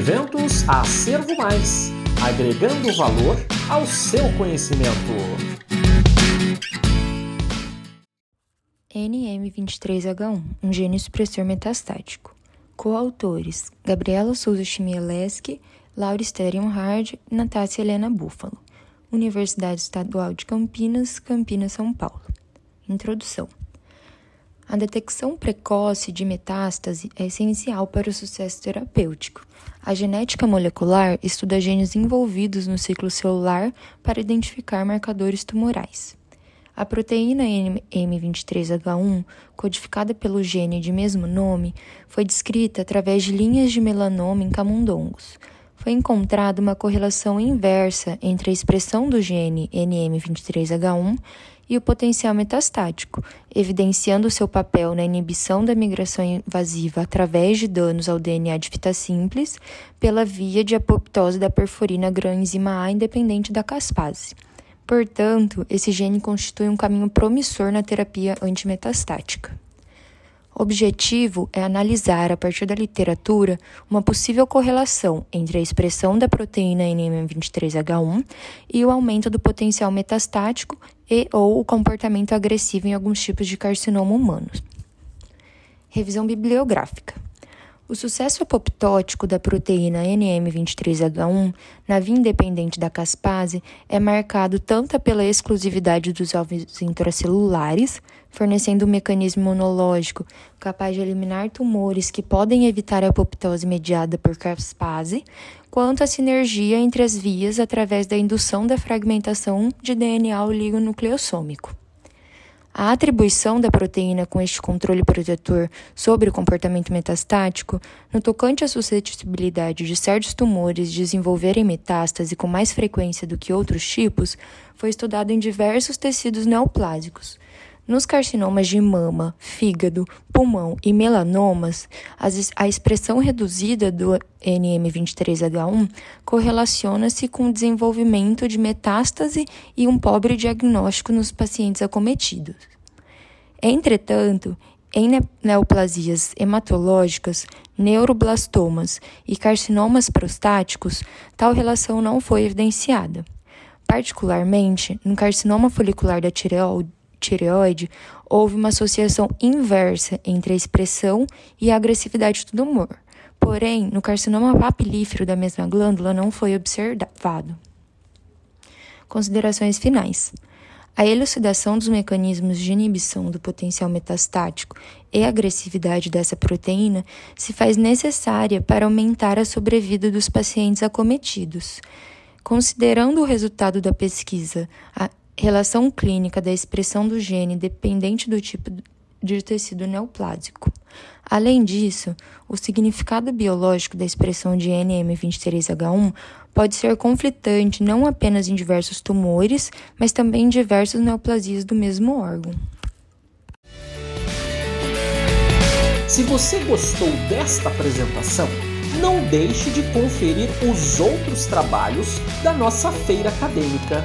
Eventos Acervo Mais agregando valor ao seu conhecimento. NM23H1, um gene supressor metastático. Coautores: Gabriela Souza Chmielewski, Laura Sterion Hard e Natácia Helena Búfalo. Universidade Estadual de Campinas, Campinas, São Paulo. Introdução. A detecção precoce de metástase é essencial para o sucesso terapêutico. A genética molecular estuda genes envolvidos no ciclo celular para identificar marcadores tumorais. A proteína M23H1, codificada pelo gene de mesmo nome, foi descrita através de linhas de melanoma em camundongos. Foi encontrada uma correlação inversa entre a expressão do gene NM23H1 e o potencial metastático, evidenciando seu papel na inibição da migração invasiva através de danos ao DNA de fita simples pela via de apoptose da perforina gram-enzima A independente da caspase. Portanto, esse gene constitui um caminho promissor na terapia antimetastática. O objetivo é analisar, a partir da literatura, uma possível correlação entre a expressão da proteína NM23H1 e o aumento do potencial metastático e ou o comportamento agressivo em alguns tipos de carcinoma humanos. Revisão bibliográfica. O sucesso apoptótico da proteína NM23H1 na via independente da caspase é marcado tanto pela exclusividade dos alvos intracelulares, fornecendo um mecanismo imunológico capaz de eliminar tumores que podem evitar a apoptose mediada por caspase, quanto a sinergia entre as vias através da indução da fragmentação de DNA oligonucleossômico. A atribuição da proteína com este controle protetor sobre o comportamento metastático, no tocante à suscetibilidade de certos tumores desenvolverem metástase com mais frequência do que outros tipos, foi estudado em diversos tecidos neoplásicos. Nos carcinomas de mama, fígado, pulmão e melanomas, a expressão reduzida do NM23H1 correlaciona-se com o desenvolvimento de metástase e um pobre diagnóstico nos pacientes acometidos. Entretanto, em neoplasias hematológicas, neuroblastomas e carcinomas prostáticos, tal relação não foi evidenciada. Particularmente, no carcinoma folicular da tireoide, tireoide, houve uma associação inversa entre a expressão e a agressividade do tumor. Porém, no carcinoma papilífero da mesma glândula não foi observado. Considerações finais. A elucidação dos mecanismos de inibição do potencial metastático e agressividade dessa proteína se faz necessária para aumentar a sobrevida dos pacientes acometidos. Considerando o resultado da pesquisa, relação clínica da expressão do gene dependente do tipo de tecido neoplásico. Além disso, o significado biológico da expressão de NM23H1 pode ser conflitante não apenas em diversos tumores, mas também em diversas neoplasias do mesmo órgão. Se você gostou desta apresentação, não deixe de conferir os outros trabalhos da nossa feira acadêmica.